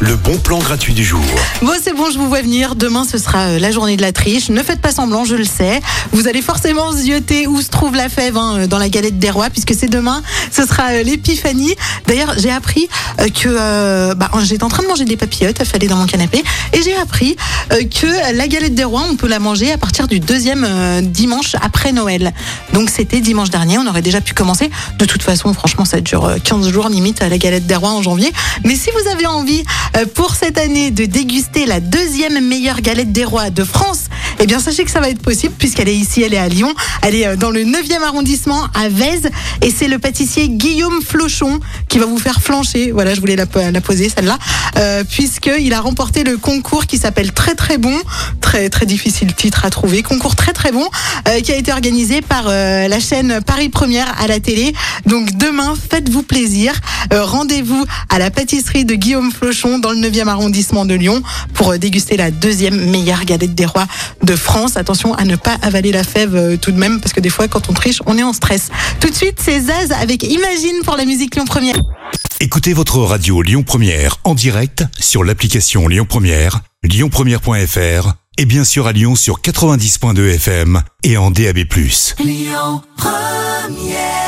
Le bon plan gratuit du jour. Bon, c'est bon, je vous vois venir. Demain, ce sera euh, la journée de la triche. Ne faites pas semblant, je le sais. Vous allez forcément zioter où se trouve la fève hein, dans la galette des rois, puisque c'est demain. Ce sera euh, l'épiphanie. D'ailleurs, j'ai appris euh, que euh, bah, j'étais en train de manger des papillotes affalées dans mon canapé, et j'ai appris euh, que la galette des rois, on peut la manger à partir du deuxième euh, dimanche après Noël. Donc c'était dimanche dernier. On aurait déjà pu commencer. De toute façon, franchement, ça dure euh, 15 jours limite à la galette des rois en janvier. Mais si vous avez envie euh, pour cette année de déguster la deuxième meilleure galette des rois de France, eh bien sachez que ça va être possible puisqu'elle est ici, elle est à Lyon, elle est euh, dans le 9e arrondissement à Vèze. Et c'est le pâtissier Guillaume Flochon qui va vous faire flancher. Voilà, je voulais la, la poser celle-là. Euh, puisqu'il a remporté le concours qui s'appelle Très très bon, très très difficile titre à trouver, concours très très bon euh, qui a été organisé par euh, la chaîne Paris Première à la télé. Donc demain, faites-vous plaisir, Euh, rendez-vous à la pâtisserie de Guillaume Flochon dans le 9e arrondissement de Lyon pour euh, déguster la deuxième meilleure galette des rois France. Attention à ne pas avaler la fève euh, tout de même parce que des fois quand on triche, on est en stress. Tout de suite, c'est Zaz avec Imagine pour la musique Lyon Première. Écoutez votre radio Lyon Première en direct sur l'application Lyon Première, lyonpremière.fr et bien sûr à Lyon sur 90.2 FM et en DAB+. Lyon Première